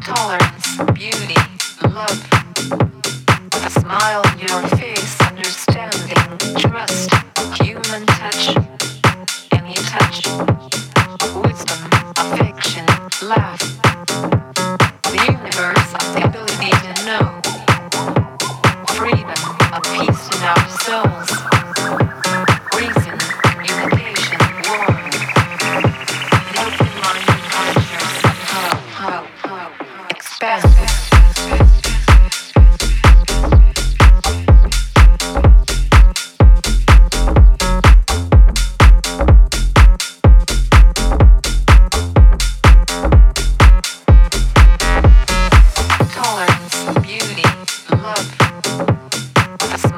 tolerance, beauty, love. A smile on your face, understanding, trust, human touch, any touch, wisdom, affection, love.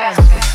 Bang.